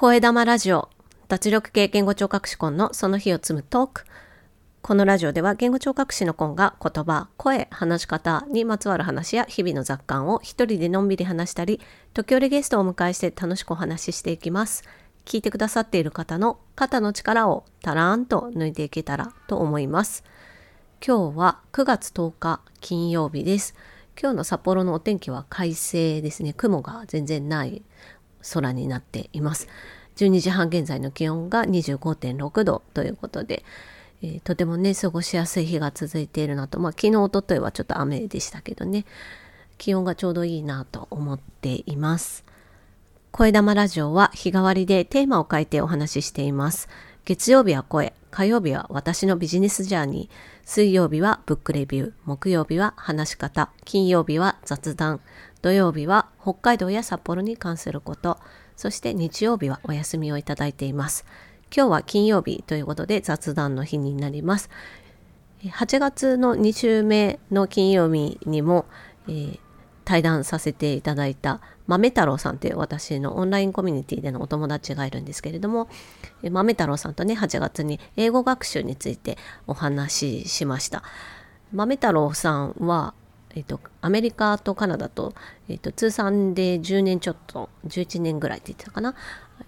声玉ラジオ。脱力系言語聴覚士コンのその日を積むトーク。このラジオでは言語聴覚士のコンが言葉、声、話し方にまつわる話や日々の雑感を一人でのんびり話したり時折ゲストをお迎えして楽しくお話ししていきます。聞いてくださっている方の肩の力をたらーんと抜いていけたらと思います。今日は9月10日金曜日です。今日の札幌のお天気は快晴ですね。雲が全然ない。空になっています。12時半現在の気温が25.6度ということで、えー、とてもね過ごしやすい日が続いているなとまあ昨日おとといはちょっと雨でしたけどね気温がちょうどいいなと思っています。声玉ラジオは日替わりでテーマを変えてお話ししています。月曜日は声火曜日は私のビジネスジャーニー水曜日はブックレビュー木曜日は話し方金曜日は雑談土曜日は北海道や札幌に関すること、そして日曜日はお休みをいただいています。今日は金曜日ということで雑談の日になります。8月の2週目の金曜日にも、えー、対談させていただいた豆太郎さんという私のオンラインコミュニティでのお友達がいるんですけれども豆太郎さんとね8月に英語学習についてお話ししました豆太郎さんはえっと、アメリカとカナダと、えっと、通算で10年ちょっと11年ぐらいって言ってたかな、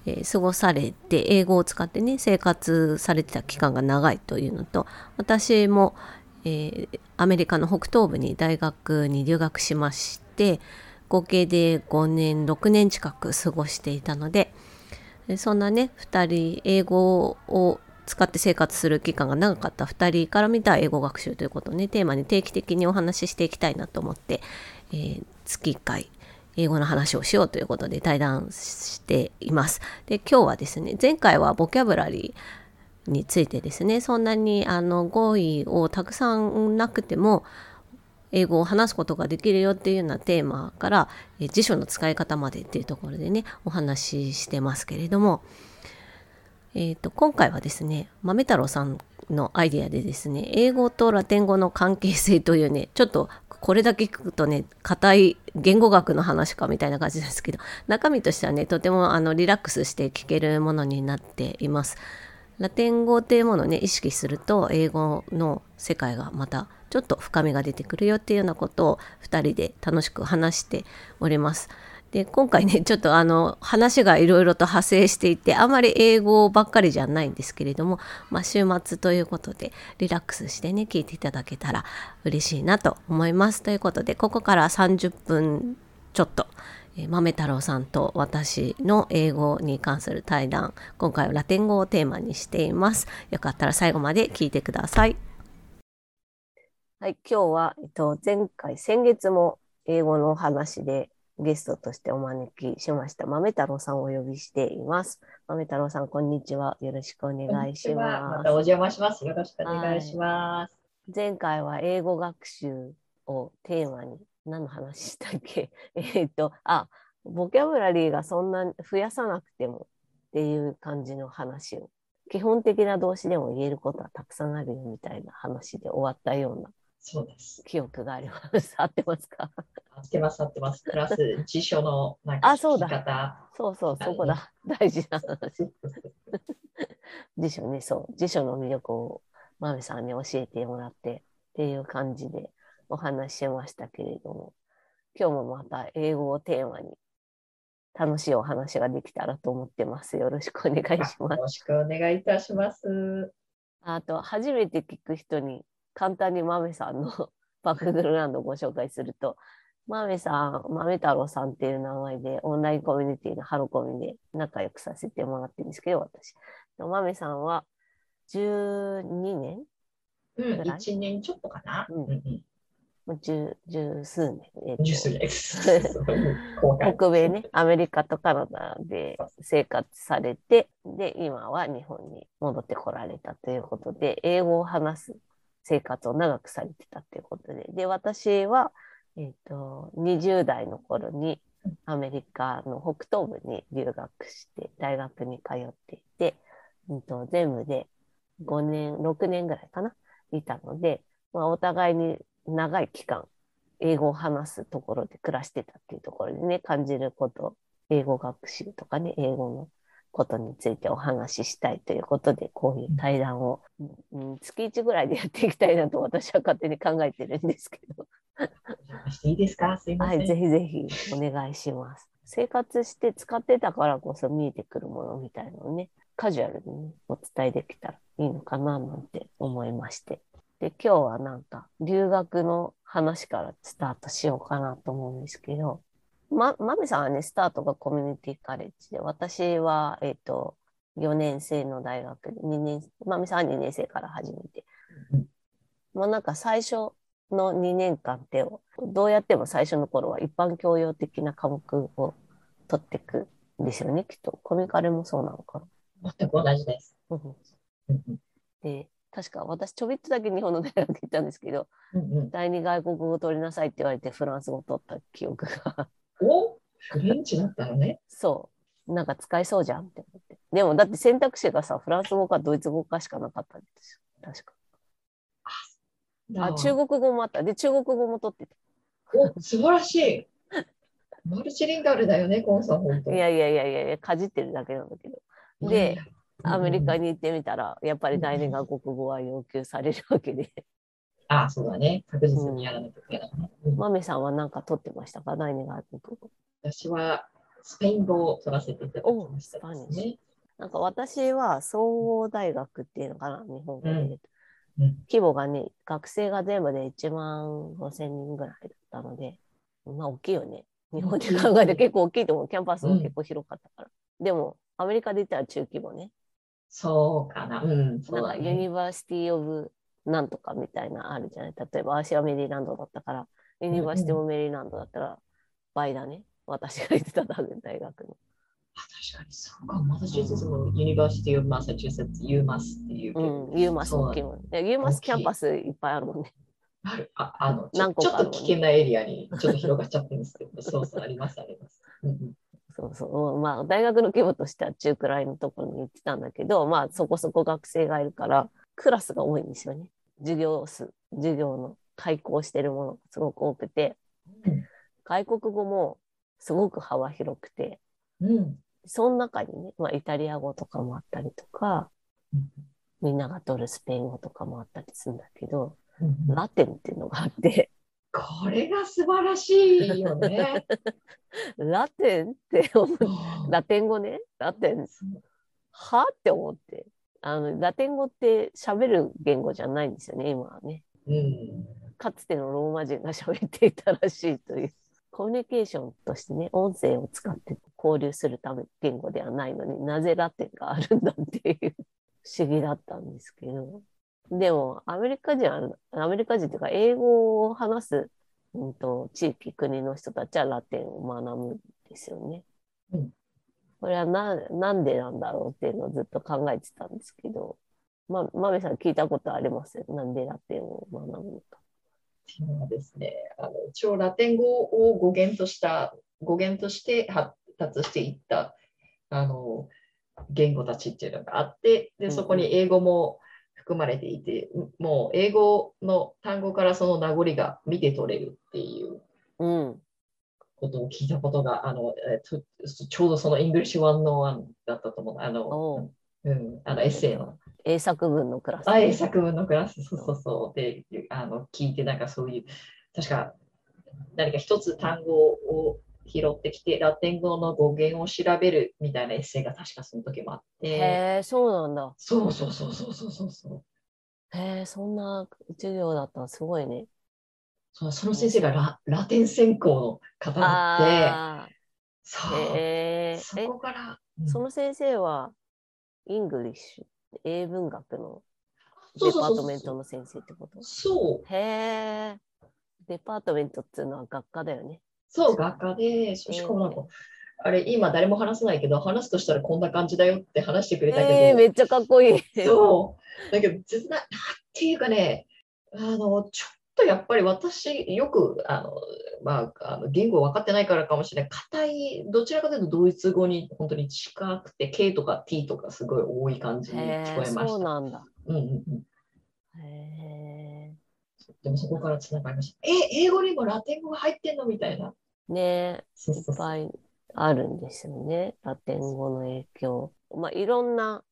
えー、過ごされて英語を使ってね生活されてた期間が長いというのと私も、えー、アメリカの北東部に大学に留学しまして合計で5年6年近く過ごしていたのでそんなね2人英語を使って生活する期間が長かった2人から見た英語学習ということをねテーマに定期的にお話ししていきたいなと思って、えー、月1回英語の話をしようということで対談しています。で今日はですね前回はボキャブラリーについてですねそんなにあの語彙をたくさんなくても英語を話すことができるよっていうようなテーマから辞書の使い方までっていうところでねお話ししてますけれどもえーと、今回はですね豆太郎さんのアイデアでですね英語とラテン語の関係性というねちょっとこれだけ聞くとね硬い言語学の話かみたいな感じですけど中身としてはねとてもあのリラックスして聞けるものになっています。ラテン語っていうものをね意識すると英語の世界がまたちょっと深みが出てくるよっていうようなことを2人で楽しく話しております。で今回ね ちょっとあの話がいろいろと派生していてあまり英語ばっかりじゃないんですけれども、まあ、週末ということでリラックスしてね聞いていただけたら嬉しいなと思います。ということでここから30分ちょっと豆太郎さんと私の英語に関する対談今回はラテン語をテーマにしています。よかったら最後まで聞いてください。はい、今日は、えっと、前回先月も英語の話でゲストとしてお招きしました豆太郎さんをお呼びしています。豆太郎さん、こんにちは。よろしくお願いします。またお邪魔します。よろしくお願いします。はい、前回は英語学習をテーマに何の話したっけ？えっと、あ、ボキャブラリーがそんな増やさなくてもっていう感じの話を。基本的な動詞でも言えることはたくさんあるよみたいな話で終わったようなそうです。記憶があります。合ってますか？合ってます、合ってます。プラス、辞書の。あ、そうだ。そうそう、そこだ。大事な話。辞書ね、そう。辞書の魅力を、まめさんに教えてもらってっていう感じでお話ししましたけれども、今日もまた英語をテーマに楽しいお話ができたらと思ってます。よろしくお願いします。よろしくお願いいたします。あと、初めて聞く人に簡単に豆さんの バックグラウンドをご紹介すると、豆さん、豆太郎さんっていう名前でオンラインコミュニティのハロコミで仲良くさせてもらってるんですけど、私。豆さんは12年うん、1年ちょっとかな。うん、もう十十数年、えー、十数年。北米ね、アメリカとカナダで生活されて、で、今は日本に戻ってこられたということで、英語を話す生活を長くされてたっていうことで。で、私は、えっ、ー、と、20代の頃にアメリカの北東部に留学して、大学に通っていて、うんと、全部で5年、6年ぐらいかな、いたので、まあ、お互いに長い期間、英語を話すところで暮らしてたっていうところでね、感じること、英語学習とかね、英語のことについてお話ししたいということで、こういう対談を、うん、月1ぐらいでやっていきたいなと私は勝手に考えてるんですけど。いいですか？すいません。はい、ぜひぜひお願いします。生活して使ってたからこそ見えてくるものみたいのをね、カジュアルに、ね、お伝えできたらいいのかななんて思いまして。で、今日はなんか留学の話からスタートしようかなと思うんですけど、ま、まみさんはね、スタートがコミュニティカレッジで、私は、えっ、と、4年生の大学で、2年、まみさんは2年生から始めて。うんまあなんか最初の2年間って、どうやっても最初の頃は一般教養的な科目を取っていくんですよね、きっと。コミカルもそうなのか全く同じです。で、確か私ちょびっとだけ日本の大学行ったんですけど、うんうん第二外国語を取りなさいって言われてフランス語を取った記憶が。おフレンチだったのね。そう。なんか使えそうじゃんって思って。でもだって選択肢がさ、フランス語かドイツ語かしかなかったんですよ。確か。あ、中国語もあった。で、中国語も取ってお素晴らしい。マルチリンガルだよね、コンさん、本当た。いやいやいやいやいや、かじってるだけなんだけど。で、アメリカに行ってみたら、やっぱり第二外国語は要求されるわけで。あ、そうだね。確実にやらなきゃいけないね。うんマメさんは何か取ってましたか？第二外国語。私はスペイン語を取らせていただきましたおですね。なんか私は総合大学っていうのかな、日本語で言うと。うん規模がね、学生が全部で1万5千人ぐらいだったので、まあ大きいよね。日本で考えて結構大きいと思う。キャンパスも結構広かったから。でも、アメリカで言ったら中規模ね。そうかな。うん、そなんかうだね。 Uni versity of なんとかみたいなあるじゃない。例えば、私はメリーランドだったから、 University of Maryland だったら倍だね。私が行ってた大学の。あ確かにそうか。マサチューセッツも University of Massachusetts、 UMass っていうけど。ん、 UMass 大きいもん。で UMass キャンパスいっぱいあるもんね。あるああのちょ何個かねちょっと危険なエリアにちょっと広がっちゃってるんですけど、そうそう、あります、あります。うんうんそうそう。まあ、大学の規模としては中くらいのところに行ってたんだけど、まあ、そこそこ学生がいるから、クラスが多いんですよね。授業数、授業の開講してるものがすごく多くて、うん外国語もすごく幅広くて、うん。その中にね、まあ、イタリア語とかもあったりとか、うん。みんなが取るスペイン語とかもあったりするんだけど、うん。ラテンっていうのがあって、これが素晴らしいよね。ラテンって思う、ラテン語ね、ラテン。は？って思って。あの、ラテン語って喋る言語じゃないんですよね、今はね。うんかつてのローマ人が喋っていたらしいという。コミュニケーションとしてね、音声を使って交流するため言語ではないのになぜラテンがあるんだっていう不思議だったんですけど。でも、アメリカ人は、アメリカ人というか、英語を話す、うん、と地域、国の人たちはラテンを学ぶんですよね。うんこれはな、なんでなんだろうっていうのをずっと考えてたんですけど、ま、まめさん聞いたことありますなんでラテンを学ぶのか。っていうのはですね、あの一応ラテン語を語源とした、語源として発達していったあの言語たちっていうのがあって、でうんうんそこに英語も含まれていて、もう英語の単語からその名残が見て取れるっていううん。ことを聞いたことが、あのえっとちょうどその English 101だったと思う。あおのう、うん、あのエッセイの。英作文のクラス。あ、英作文のクラス、そうそうそう。で、あの聞いて、なんかそういう、確か何か一つ単語を拾ってきて、ラテン語の語源を調べるみたいなエッセイが確かその時もあって、へえ、そうなんだ。そうそうそうそうそうそうそう。へえ、そんな授業だったらすごいね。その先生がララテン専攻の方だって、あそう、え。そえ、こから、うんその先生は、 English、英文学の department の先生ってこと？そう、へえ。デパートメントっていうのは学科だよね。そう、学科で、そうしかもなんか、あれ、今誰も話さないけど、話すとしたらこんな感じだよって話してくれたけど、ええ、めっちゃかっこいい。そう。だけど、実な、なんていうかね、あの、ちょっとやっぱり私、よく、あの、まあ、あの言語分かってないからかもしれない。硬い、どちらかというとドイツ語に本当に近くて、K とか T とかすごい多い感じに聞こえました。そうなんだ。うんうんうん。へでもそこからつながりました。え、英語にもラテン語が入ってんのみたいな。え。ねえ、いそうそうそうっぱい。あるんですよね。ラテン語の影響。まあ、いろんな、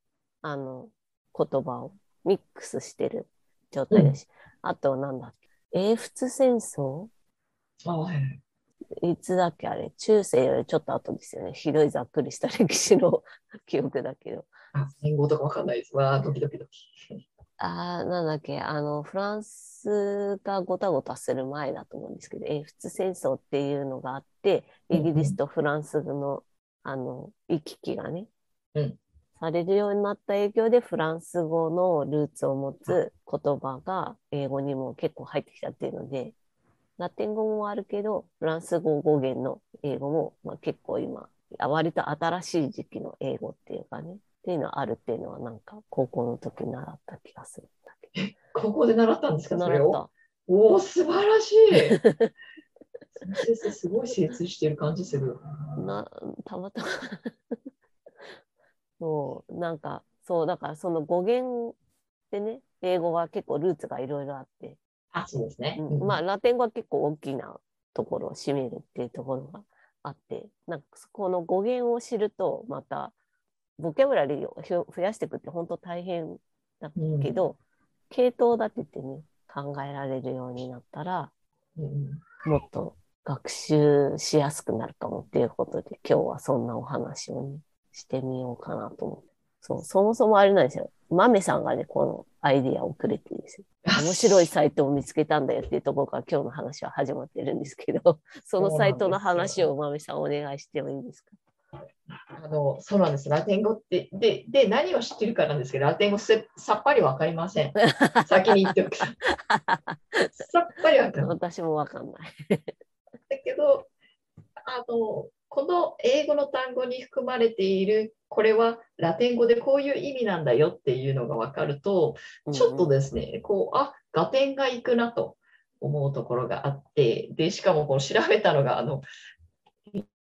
あの、言葉をミックスしてる状態だし、あと、なんだっけ、英仏戦争？あはい。いつだっけあれ、中世よりちょっと後ですよね。ひどいざっくりした歴史の 記憶だけど。あ、戦後とかわかんないです。わあ、ドキドキドキ。ああ、なんだっけ、あの、フランスがごたごたする前だと思うんですけど、英仏戦争っていうのがあって、イギリスとフランスの、あの、行き来がね、うんされるようになった影響で、フランス語のルーツを持つ言葉が英語にも結構入ってきたっていうので、ラテン語もあるけど、フランス語語源の英語も、まあ、結構今、割と新しい時期の英語っていうかね、っていうのはあるっていうのはなんか高校の時に習った気がするんだけど。ここで習ったんですか。習った。おお、素晴らしい。先生、すごい精通してる感じする。な、たまたまそう、なんか、そう、だからその語源でね、英語は結構ルーツがいろいろあって、あ、そうですね。うん。まあ、ラテン語は結構大きなところを占めるっていうところがあって、なんかこの語源を知ると、また、ボキャブラリーを増やしていくって本当大変だうん。けど、系統立ててね、考えられるようになったら、うん。もっと学習しやすくなるかもっていうことで、今日はそんなお話をね、してみようかなと思って。そう、そもそもあれなんですよ。マメさんがね、このアイディアをくれてですよ。面白いサイトを見つけたんだよっていうところから今日の話は始まってるんですけど、そのサイトの話をマメさんお願いしてもいいですかあのそうなんです。ラテン語って、で、で何を知ってるかなんですけど、ラテン語せさっぱりわかりません。先に言っておく。さっぱりわかんない。私もわかんない。だけど、あの、この英語の単語に含まれている、これはラテン語でこういう意味なんだよっていうのが分かると、ちょっとですね、こう、あ、合点がいくなと思うところがあって、で、しかもこう調べたのが、あの、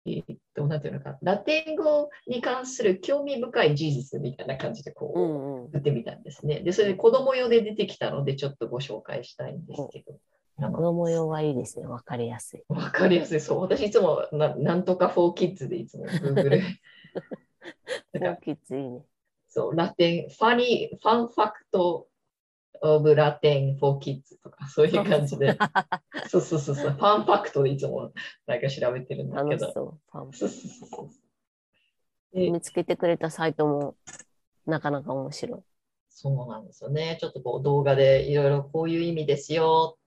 えーっと、なんていうのか、ラテン語に関する興味深い事実みたいな感じでこう、うんうん。打ってみたんですね。で、それで子供用で出てきたので、ちょっとご紹介したいんですけど。あのこの模様はいいですね。わかりやすい。わかりやすい。そう。私いつもななんとか for kids でいつも Google。だから大きいついいね。そう、ラテン、ファニー、ファンファクト of ラテン for kids とか、そういう感じで。そうそうそうそう。ファンファクトでいつもなんか調べてるんだけど。そう。ファンそうそうそうそう。で見つけてくれたサイトもなかなか面白い。そうなんですよね。ちょっとこう動画でいろいろこういう意味ですよ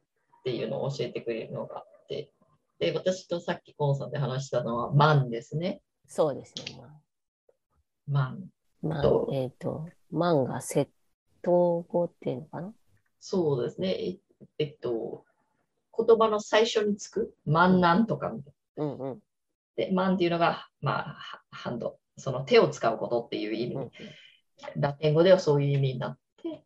っていうのを教えてくれるのがあって。で、私とさっきコンさんで話したのは、マンですね。そうですね。マン。まあ、とえっ、と、漫画窃盗語っていうのかな？そうですね。ええっと、言葉の最初につく、マンなんとかみたいうんうん。な。で、マンっていうのが、まあ、ハハンド、その手を使うことっていう意味。うんラテン語ではそういう意味になって、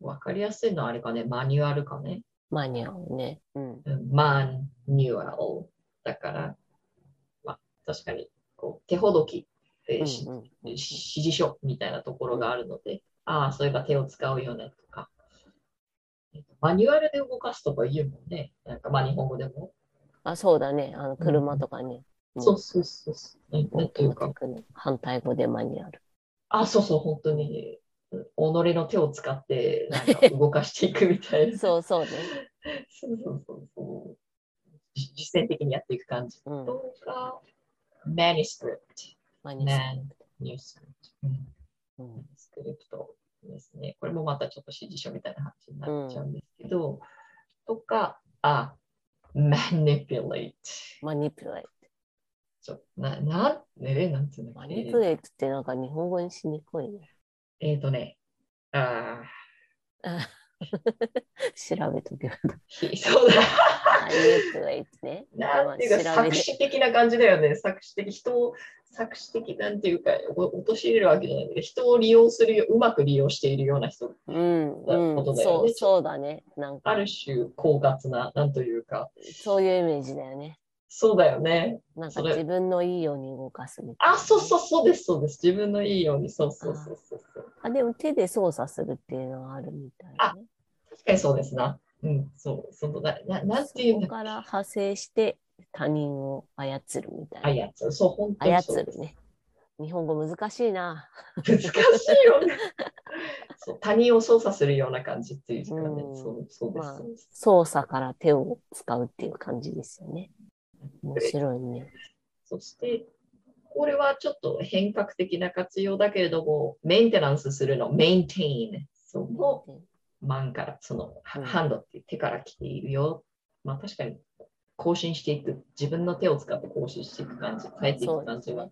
わかりやすいのはあれかね、マニュアルかね。マニュアルね。うん。うんマニュアル。だから、まあ、確かにこう手ほどき、えーしうんうん指示書みたいなところがあるので、ああ、そういえば手を使うよねとか。マニュアルで動かすとか言うもんね。なんかまあ日本語でも。あ、そうだね。あの、車とかね。うんそうそうそうそう。なんていうか反対語でマニュアル。あ、そうそう、本当に、うん己の手を使ってなんか 動かしていくみたいな。そうそうね。そうそうそうそう。じ実践的にやっていく感じうん。とか、manuscript。マニュアル。manuscript。うんうんスクリプトですね。これもまたちょっと指示書みたいな話になっちゃうんですけど、とか、あ、manipulate。マニプレイト。ちょな、な、ね、なんていうのマニプレイトってなんか日本語にしにくいね。えっ、ー、とね、ああ 調べとけば。そうだ。なんていうか、作詞的な感じだよね。作詞的、人を、作詞的なんていうか、お陥れるわけじゃないけど、人を利用するよ、うまく利用しているような人。うん、なうん、ことだよねそう、そうだね。なんかあ、る種、狡猾な、なんというか、そういうイメージだよね。そうだよね。なんか自分のいいように動かすみたいな。あ、そうそう、そうです、そうです。自分のいいように、そうそうそうそうそう。あ、でも手で操作するっていうのはあるみたいなね。確かにそうですな。うん、そう、そのな、ななんていうんだから派生して他人を操るみたいな。操る。そう、本当に操。るね。日本語難しいな。難しいよね。そう他人を操作するような感じっていうかね。うんそうそうです。まあそうです操作から手を使うっていう感じですよね。面白いね。そして、これはちょっと変革的な活用だけれども、メンテナンスするの、メインテイン。そのマンから、その、うんハンドって手から来ているよ。まあ確かに、更新していく。自分の手を使って更新していく感じ、変えていく感じは。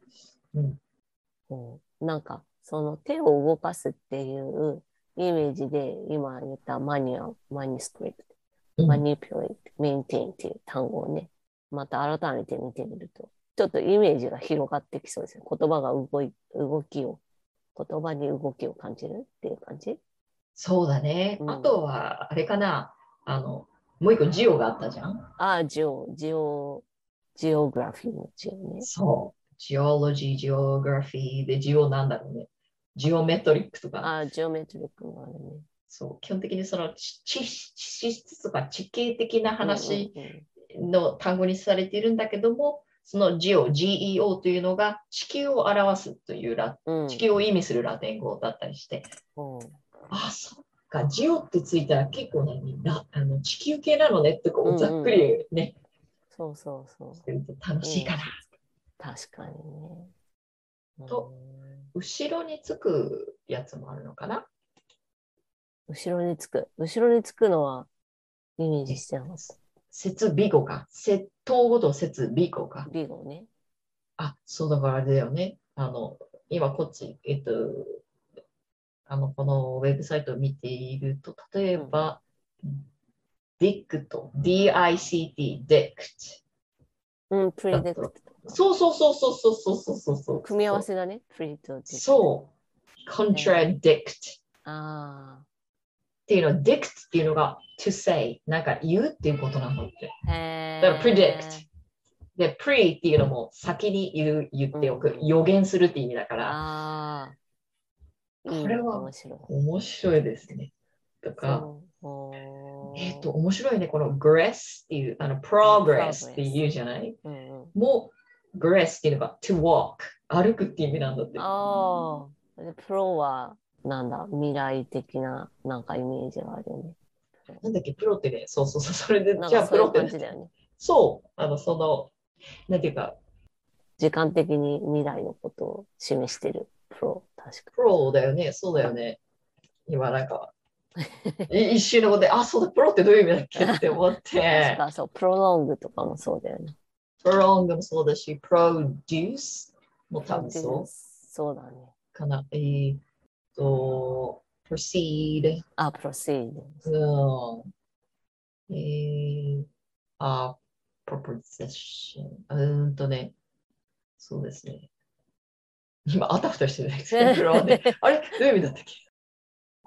うん、うんなんか、その手を動かすっていうイメージで、今言ったマニュアル、マニュスクリプト、マニピュレート、メインテインっていう単語をね、また改めて見てみると、ちょっとイメージが広がってきそうですね。言葉が動い、動きを、言葉に動きを感じるっていう感じ？そうだね。うんあとは、あれかな。あの、もう一個ジオがあったじゃん。ああ、ジオ、ジオ、ジオグラフィーのジオね。そう。ジオロジー、ジオグラフィーで、ジオなんだろうね。ジオメトリックとか。ああ、ジオメトリックもあるね。そう。基本的にその地質とか地形的な話の単語にされているんだけども、そのジオ、GEO というのが地球を表すというラ、うん地球を意味するラテン語だったりして、うんあ、そっか、ジオってついたら結構何ラあの地球系なのねってこうんうんうざっくりね、そうそうそう。すると楽しいかな。確かにね。と後ろにつくやつもあるのかな？うん後ろにつく。後ろにつくのはイメージしてなかった。設備語か。設統語と設備語か。ビゴね。あ、そうだからあれだよね。あの、今こっち、えっと、あの、このウェブサイトを見ていると、例えば、DICT、D-I-C-T、DICT。うん、プリデクト。そうそうそうそうそうそうそうそう。組み合わせだね。プリとディクト。そう。contradict っあていうのは、dict っていうのが to say、なんか言うっていうことなんだって。だから predict ー。で、pre っていうのも先に言う言っておくう。ん予言するって意味だから、これは面白い。面白いですね。とか、えっと、面白いね。この gress っていう、あの、progress って言うじゃない？もう、gress っていうのが to walk、歩くっていう意味なんだって。ああ。で、プロは、なんだ、未来的な、なんかイメージがあるよね。なんだっけ、プロってね、そうそうそう、それで、じゃあプロって感じだよね。そう、あの、その、なんていうか、時間的に未来のことを示してるプロ、確かプロだよね、そうだよね。今なんか、い一瞬のことで、あ、そうだ、プロってどういう意味だっけ？って思っ確て、かそう、プロロングとかもそうだよね。プロングもそうだし、プロデュースも多分そうそうだね。かな。えーっと、proceed、あ、プロシード。うん。えー、あ、proposition。うーんとね、そうですね。今、あたふたしてないですけど、あれ？どういう意味だったっけ？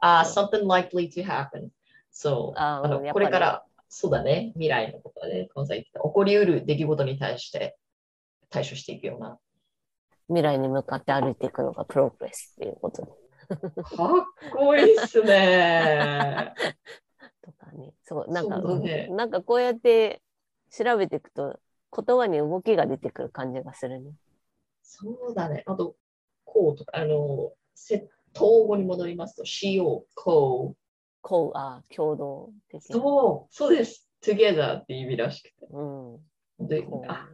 あ、something likely to happen. そう。あのこれから、そうだね、未来のことで、この際起こりうる出来事に対して対処していくような。未来に向かって歩いていくのがプログレスっていうことかっこいいっすね。とかね。そう、なんか、ねうなんかこうやって調べていくと、言葉に動きが出てくる感じがするね。そうだね。あと、こうとか、あの、せ統合に戻りますと、しよう、こう。こう、あ、共同的な。そう、そうです。together って意味らしくて。うん。であ、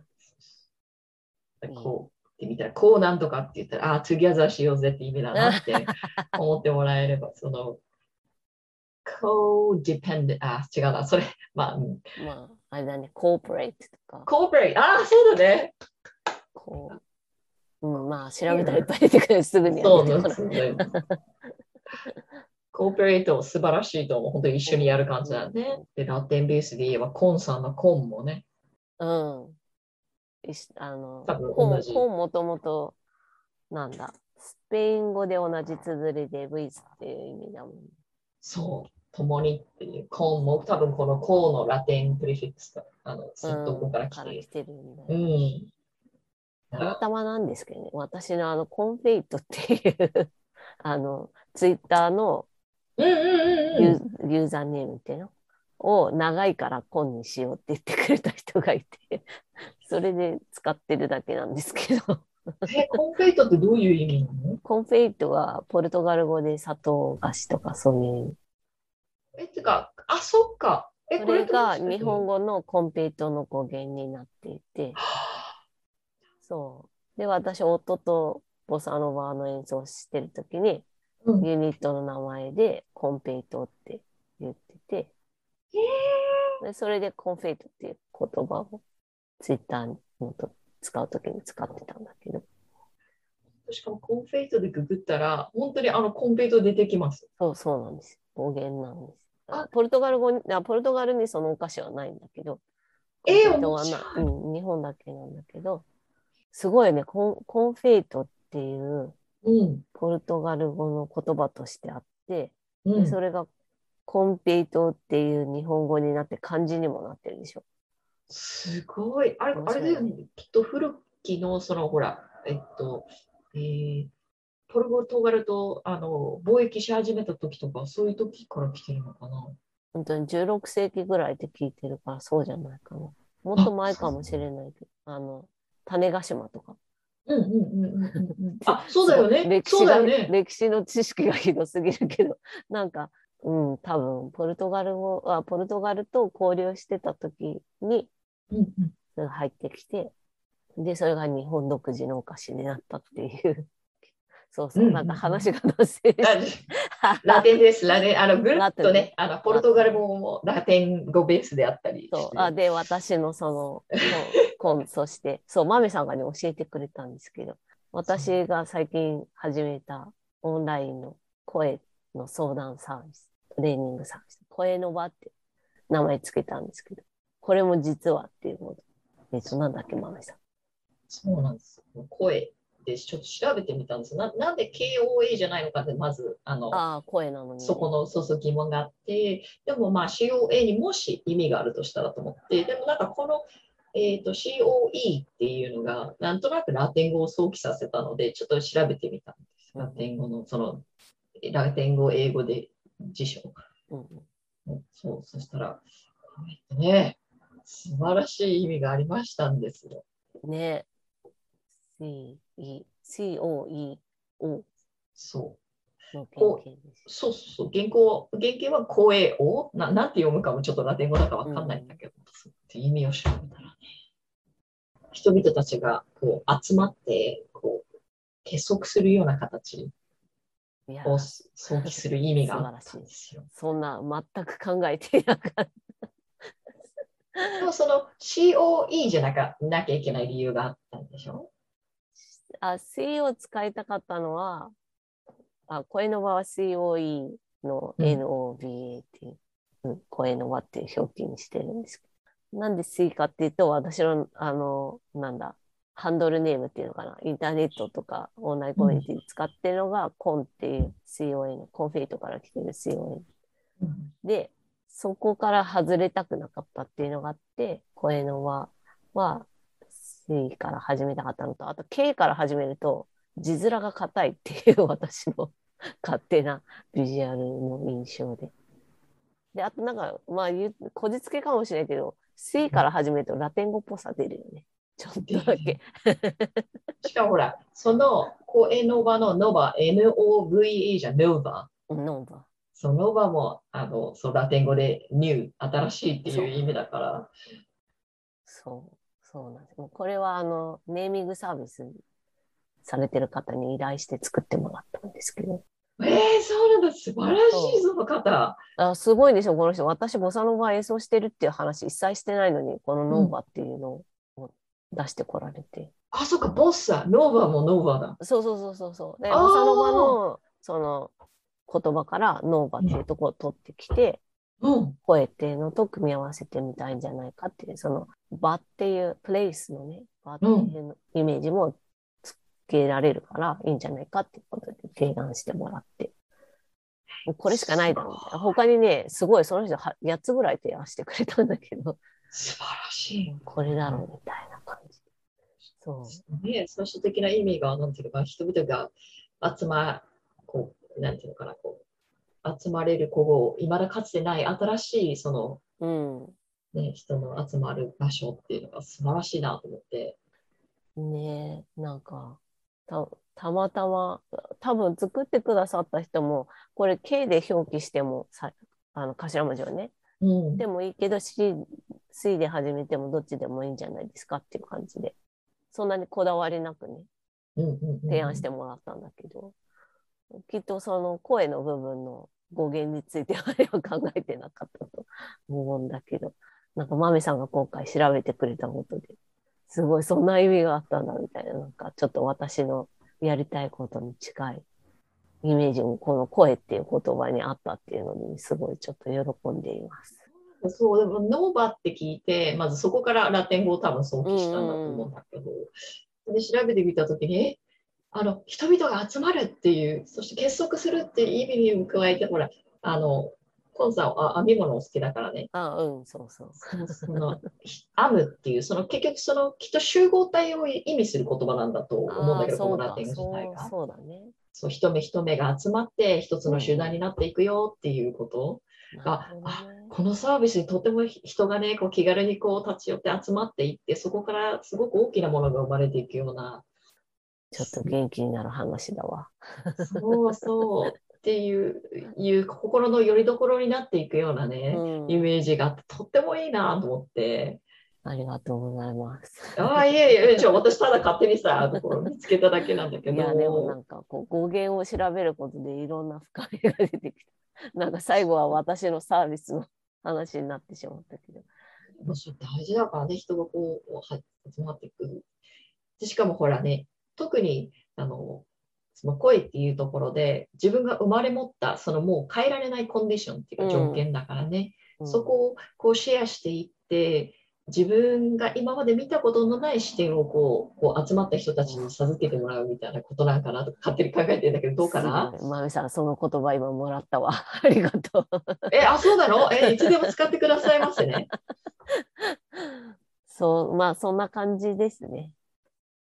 うんこうって見たら、こうなんとかって言ったら、あ、together しようぜって意味だなって 思ってもらえれば、その、co-dependent、あ、違うな、それ、まあ、うんまあ、あれだね、コーポレートとか、cooperate、あ、そうだね。こう、うん、まあ、調べたらいっぱい出てくる、すぐにそうですね。コーペレート素晴らしいと思う。本当に一緒にやる感じだね。で、ラテンベースで言えば、コンさんのコンもね。うん。あの、本本もともと、なんだ、スペイン語で同じ綴りで with っていう意味だもん。そう、共にっていう、 con も多分この co の Latin prefix とあの、接頭語から来てから来てるん。だ。たまたまなんですけどね、私のあの、 confeito っていうあの、ツイッターのうんうんうんユうん。ー,、ユーザーネームっていうのを長いからコンにしようって言ってくれた人がいて、それで使ってるだけなんですけど。え、 confeito ってどういう意味なの？ confeito はポルトガル語で砂糖菓子とかそういう意味。え、てか、あ、そっか。え、そこれれが日本語のコンペイトの語源になっていて、そう。で、私、夫とボサノバの演奏してるときに、うんユニットの名前でコンペイトって言ってて、でそれで confeito っていう言葉をツイッターにもと使うときに使ってたんだけど、しかも confeito でググったら、本当にあの confeito 出てきます。そうそうなんです。語源なんです。あポルトガル語にあ、ポルトガルにそのお菓子はないんだけど、えー confeito はなうん、日本だけなんだけど、すごいね、コン confeito っていううん。ポルトガル語の言葉としてあって、うん。でそれがコンペイトっていう日本語になって漢字にもなってるでしょ。すごい。あれ、あれだよね。きっと古きの、その、ほら、えっと、えー、ポルトガルとあの貿易し始めた時とか、そういう時から来てるのかな。本当に16世紀ぐらいって聞いてるからそうじゃないかな。もっと前かもしれないけど、あの、種子島とか。うんうんうんうん。あ、そうだよね。歴史がそうだよね。歴史の知識がひどすぎるけど、なんか、うん、多分、ポルトガル語、あ、ポルトガルと交流してた時に、うんうん。それが入ってきて、で、それが日本独自のお菓子になったっていう。そうそう、うんなんか話が脱ラテンです。ラテン、あの、ぐるっとね、あの、ポルトガル語もラテン語ベースであったり。そう。あで、私のその、コン、そして、そう、マメさんがね、教えてくれたんですけど、私が最近始めたオンラインの声の相談サービス、トレーニングサービス、声の場って名前つけたんですけど、これも実はっていう。えっと、なんだっけ、マメさん。そうなんです。声でちょっと調べてみたんですな。なんで KOA じゃないのかって、まず、あの、ああ、声なのに、そこのそうそう疑問があって、でもまあ COA にもし意味があるとしたらと思って、でもなんかこの、えー、と COE っていうのがなんとなくラテン語を想起させたので、ちょっと調べてみたんです。ラテン語の、その、ラテン語、英語で辞書。うんうんそう、そしたら、えっとね、素晴らしい意味がありましたんですよ。ね C、E、原型です。そうそうそう、原稿、原型は声を？な、なんて読むかもちょっとラテン語だかわかんないんだけど、そうって意味を調べたらね、人々たちがこう集まって、こう、結束するような形を想起する意味があったんですよ。そんな全く考えていなかった。でもその COE じゃなかなきゃいけない理由があったんでしょ？あ、C を使いたかったのは、あ声の場は COE のうん NOBA っていう、うん声の場っていう表記にしてるんですけど。なんで C かっていうと、私の、あの、なんだ、ハンドルネームっていうのかな、インターネットとかオンラインコミュニティで使ってるのが、コンっていう CON、 confeito から来てるん。で、そこから外れたくなかったっていうのがあって、声の輪は C から始めたかったのと、あと K から始めると字面が硬いっていう 私の 勝手なビジュアルの印象で。で、あとなんか、まあ言う、こじつけかもしれないけど、C から始めるとラテン語っぽさ出るよね。ちょっとだけ。しかもほら、その声の場のノバ、NOVA じゃノバ。ノーバそのノバもあのそうラテン語でニュー、新しいっていう意味だから、そう、そうなんです。もうこれはあの、ネーミングサービスされてる方に依頼して作ってもらったんですけど。えー、そうなんだ、素晴らしい、その方。あすごいでしょ、この人。私、ボサノバ演奏してるっていう話一切してないのに、このノーバっていうのを出してこられて。あ、そっか、ボッサ、ノーバもノーバだ。そうそうそうそうそう。で、ボサノバの、その、言葉からノーバっていうところを取ってきて、うん。声っていうのと組み合わせてみたいんじゃないかっていう、その場っていう、プレイスのね、場っていうイメージもつけられるからいいんじゃないかっていうことで提案してもらって。これしかないだろうみたいな。他にね、すごいその人は8つぐらい提案してくれたんだけど、素晴らしい。これだろうみたいな感じ。そう。ね、最終的な意味が、なんていうのか、人々が集ま、こう、なんていうのかな、こ集まれるこをいまだかつてない新しいその、うん。ね、人の集まる場所っていうのが素晴らしいなと思って。ねえ、なんか、た、たまたま、多分作ってくださった人も、これ K で表記してもさ、あの、頭文字をね、うん、でもいいけど、C、C で始めてもどっちでもいいんじゃないですかっていう感じで、そんなにこだわりなくね、うんうんうん提案してもらったんだけど、きっとその声の部分の語源についてあれは考えてなかったと思うんだけど、なんかマミさんが今回調べてくれたことで、すごいそんな意味があったんだみたいな、なんかちょっと私のやりたいことに近いイメージもこの声っていう言葉にあったっていうのにすごいちょっと喜んでいます。そう、でもノーバって聞いて、まずそこからラテン語を多分想起したんだと思うんだけど、で調べてみたときに、え、あの、人々が集まるっていう、そして結束するっていう意味に加えて、ほら、あの、コンさんはあ編み物お好きだからね、あ、うん、そうそう。その、編むっていう、その結局その、きっと集合体を意味する言葉なんだと思うんだけど、あーそうかこのラテン語自体そうが。そうだね。そう、一目一目が集まって、一つの集団になっていくよっていうこと。なるほどねこのサービスにとても人がね、こう気軽にこう立ち寄って集まっていって、そこからすごく大きなものが生まれていくような、ちょっと元気になる話だわ。そうそうっていう、いう心の拠り所になっていくようなね、うんイメージがあって、とってもいいなと思って、ありがとうございます。ああ、いえいえ、じゃあ私ただ勝手にさ、ところ見つけただけなんだけど、いや、でもなんかこう語源を調べることでいろんな深みが出てきた。なんか最後は私のサービスの話になってしまったけど。大事だからね、人がこう、は集まっていく。でしかもほらね、特に、あの、その声っていうところで、自分が生まれ持った、そのもう変えられないコンディションっていうか条件だからね、うんそこをこうシェアしていって、自分が今まで見たことのない視点をこうこう集まった人たちに授けてもらうみたいなことなんかなと勝手に考えてるんだけど、どうかな？まみさん、その言葉今もらったわ。ありがとう。え、あ、そうなの？え、いつでも使ってくださいませね。そう、まあそんな感じですね。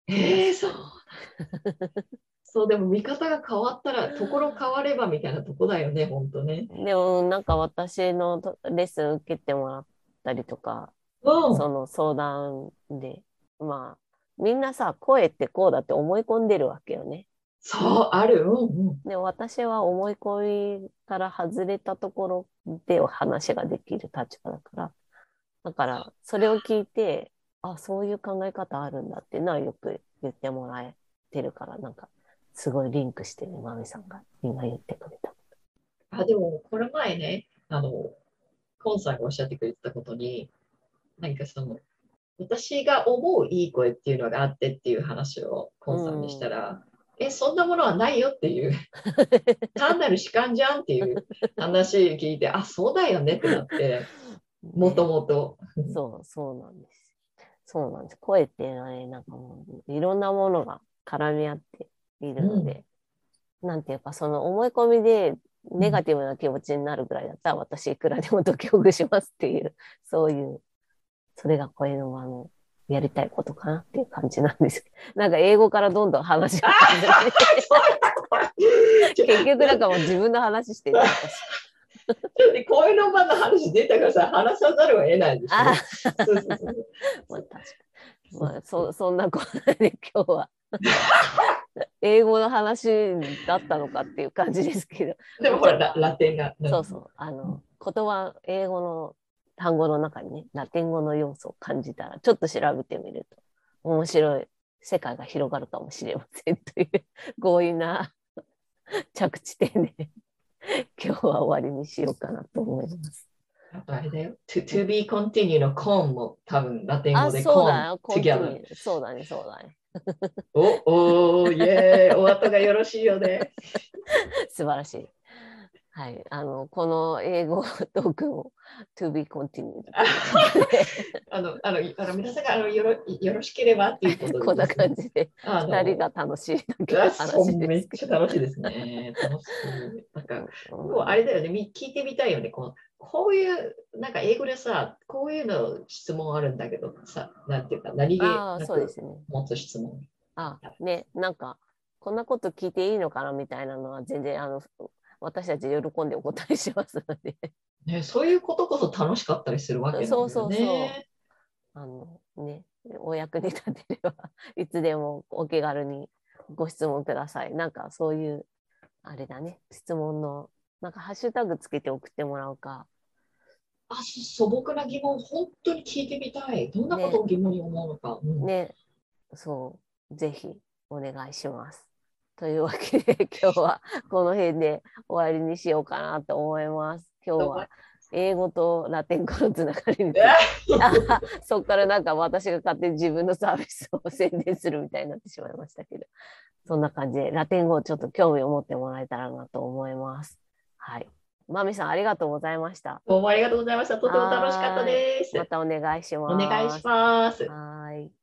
えー、そうだ。そう、でも見方が変わったら、ところ変わればみたいなとこだよね、本当ね。でもなんか私のとレッスン受けてもらったりとか、うん。その相談で、まあみんなさ、声ってこうだって思い込んでるわけよね。そう、ある。うんうん。で、私は思い込みから外れたところでお話ができる立場だから、だから、それを聞いて、あ、そういう考え方あるんだっていうのはよく言ってもらえてるから、なんか、すごいリンクしてる、まみさんが今言ってくれた。あ、でも、この前ね、あの、コンさんがおっしゃってくれてたことに、なんかその、私が思ういい声っていうのがあってっていう話をコンさんにしたら、え、そんなものはないよっていう、単なる主観じゃんっていう話聞いて、あ、そうだよねってなって、もともと。そう、そうなんです。そうなんです。声っていうのはね、なんかもう、いろんなものが絡み合っているので、なんていうか、その思い込みでネガティブな気持ちになるぐらいだったら、私いくらでも解きほぐしますっていう、そういう、それが声の場のやりたいことかなっていう感じなんですなんか英語からどんどん話が 結局なんかもう自分の話してる。ちょっと声の場の話出たからさ、話さざるを得ないでしょ。あそうそうそうまあ、確かに。まあ、そそんなことで今日は英語の話だったのかっていう感じですけど、でもほら、ララテンが。そうそう、あの、言葉、英語の単語の中にね、ラテン語の要素を感じたら、ちょっと調べてみると、面白い世界が広がるかもしれませんという強引な着地点で、今日は終わりにしようかなと思います。あとあれだよ。to, to be continue のコーンも多分ラテンあ、語でそうコーン together。そうだね、そうだね。おおー、イェーイ、お後がよろしいよね。素晴らしい。はい、あの、この英語 トークも to be continued あの、あの、あの皆さんがあのよろよろしければっていうことで、こんな感じで、二人が楽しいだけのあそう話めっちゃ。楽しいですね。楽しい。なんか、うんこうあれだよね、み聞いてみたいよね。こうこういう、なんか英語でさ、こういうの質問あるんだけどさ、なんていうか、何気なくそうですね。持つ質問。あ、ね、なんか、こんなこと聞いていいのかな？みたいなのは全然、あの、私たち喜んでお答えしますので。ね、そういうことこそ楽しかったりするわけですよね。そうそうそう。あのねお役に立てればいつでもお気軽にご質問ください。なんかそういうあれだね。質問のなんかハッシュタグつけて送ってもらうか。あ素朴な疑問、本当に聞いてみたい。どんなことを疑問に思うのか。うん。ね。そう。ぜひお願いします。というわけで 今日はこの辺で終わりにしようかなと思います。今日は英語とラテン語のつながりに そっからなんか私が勝手に自分のサービスを宣伝するみたいになってしまいましたけどそんな感じでラテン語をちょっと興味を持ってもらえたらなと思います。はい。まみさんありがとうございました。どうもありがとうございました。とても楽しかったです。またお願いします。お願いします。はい。